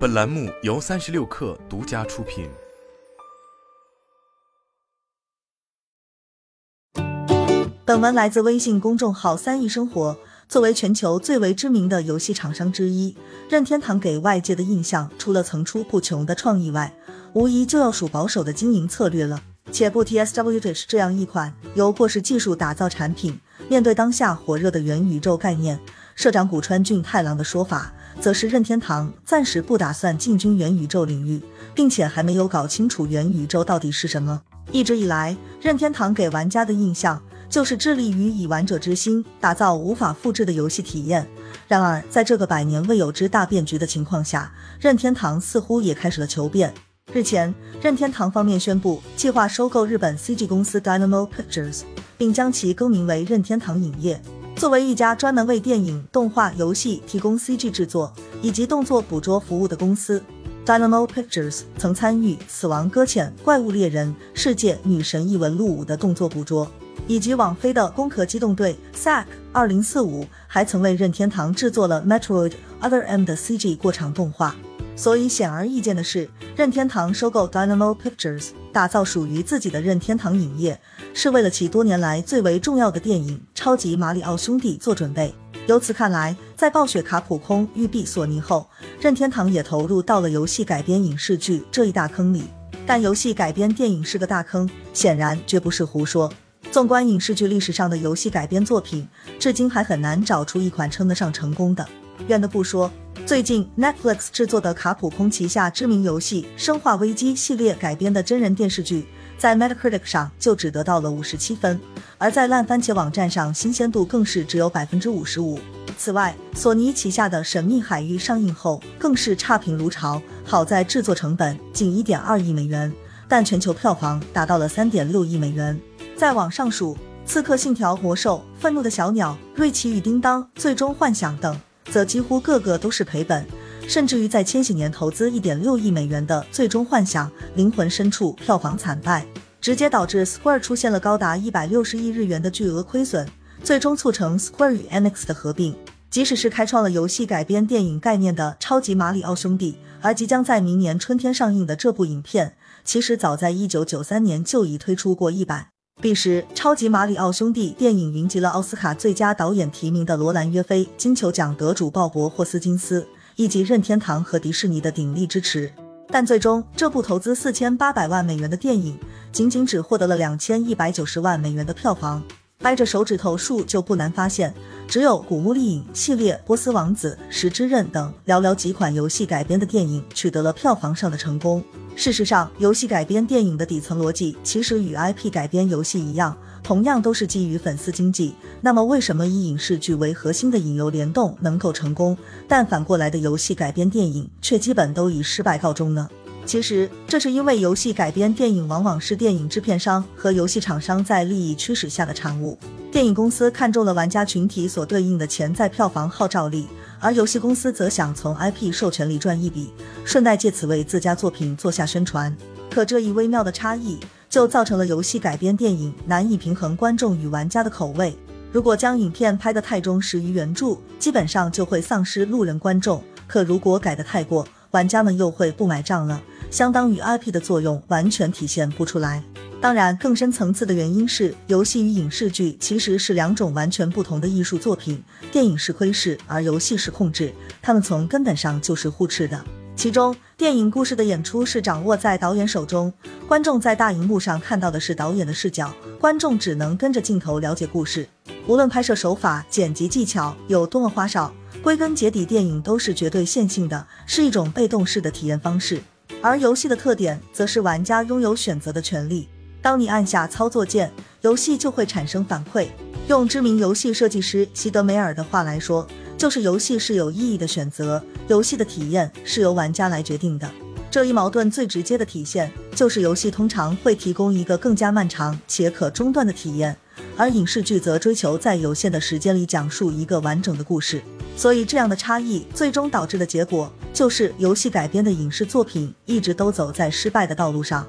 本栏目由三十六氪独家出品。本文来自微信公众号“三亿生活”。作为全球最为知名的游戏厂商之一，任天堂给外界的印象，除了层出不穷的创意外，无疑就要数保守的经营策略了。且不提 SWDish 这样一款由过时技术打造产品，面对当下火热的元宇宙概念，社长古川俊太郎的说法，则是任天堂暂时不打算进军元宇宙领域，并且还没有搞清楚元宇宙到底是什么。一直以来，任天堂给玩家的印象就是致力于以玩者之心打造无法复制的游戏体验。然而，在这个百年未有之大变局的情况下，任天堂似乎也开始了求变。日前，任天堂方面宣布计划收购日本 CG 公司 Dynamo Pictures，并将其更名为任天堂影业。作为一家专门为电影、动画、游戏提供 CG 制作以及动作捕捉服务的公司，Dynamo Pictures 曾参与《死亡搁浅》《怪物猎人》《世界女神异闻录五》的动作捕捉，以及网飞的《攻壳机动队》SAC 二零四五，还曾为任天堂制作了 Metroid Other M 的 CG 过场动画。所以显而易见的是，任天堂收购 Dynamo Pictures，打造属于自己的任天堂影业，是为了其多年来最为重要的电影《超级马里奥兄弟》做准备。由此看来，在暴雪、卡普空育碧索尼后，任天堂也投入到了游戏改编影视剧这一大坑里。但游戏改编电影是个大坑，显然绝不是胡说。纵观影视剧历史上的游戏改编作品，至今还很难找出一款称得上成功的。远的不说。最近，Netflix 制作的卡普空旗下知名游戏《生化危机》系列改编的真人电视剧，在 Metacritic 上就只得到了五十七分，而在烂番茄网站上新鲜度更是只有百分之五十五。此外，索尼旗下的《神秘海域》上映后更是差评如潮，好在制作成本仅一点二亿美元，但全球票房达到了三点六亿美元。再往上数，《刺客信条：魔兽》《愤怒的小鸟》《瑞奇与叮当》《最终幻想》等。则几乎个个都是赔本，甚至于在千禧年投资一点六亿美元的《最终幻想：灵魂深处》票房惨败，直接导致 Square 出现了高达一百六十亿日元的巨额亏损，最终促成 Square 与 Enix 的合并。即使是开创了游戏改编电影概念的《超级马里奥兄弟》，而即将在明年春天上映的这部影片，其实早在一九九三年就已推出过一版。彼时，《超级马里奥兄弟》电影云集了奥斯卡最佳导演提名的罗兰·约菲、金球奖得主鲍勃·霍斯金斯以及任天堂和迪士尼的鼎力支持。但最终，这部投资四千八百万美元的电影，仅仅只获得了两千一百九十万美元的票房。掰着手指头数就不难发现，只有《古墓丽影》系列、《波斯王子》、《石之刃》等寥寥几款游戏改编的电影取得了票房上的成功。事实上，游戏改编电影的底层逻辑其实与 IP 改编游戏一样，同样都是基于粉丝经济。那么，为什么以影视剧为核心的引流联动能够成功，但反过来的游戏改编电影却基本都以失败告终呢？其实，这是因为游戏改编电影往往是电影制片商和游戏厂商在利益驱使下的产物。电影公司看中了玩家群体所对应的潜在票房号召力，而游戏公司则想从 IP 授权里赚一笔，顺带借此为自家作品做下宣传。可这一微妙的差异，就造成了游戏改编电影难以平衡观众与玩家的口味。如果将影片拍得太忠实于原著，基本上就会丧失路人观众；可如果改得太过，玩家们又会不买账了。相当于 IP 的作用完全体现不出来。当然，更深层次的原因是，游戏与影视剧其实是两种完全不同的艺术作品。电影是窥视，而游戏是控制，它们从根本上就是互斥的。其中，电影故事的演出是掌握在导演手中，观众在大荧幕上看到的是导演的视角，观众只能跟着镜头了解故事。无论拍摄手法、剪辑技巧有多么花哨，归根结底，电影都是绝对线性的，是一种被动式的体验方式。而游戏的特点则是玩家拥有选择的权利。当你按下操作键，游戏就会产生反馈。用知名游戏设计师席德梅尔的话来说，就是游戏是有意义的选择，游戏的体验是由玩家来决定的。这一矛盾最直接的体现，就是游戏通常会提供一个更加漫长且可中断的体验，而影视剧则追求在有限的时间里讲述一个完整的故事。所以，这样的差异最终导致的结果，就是游戏改编的影视作品一直都走在失败的道路上。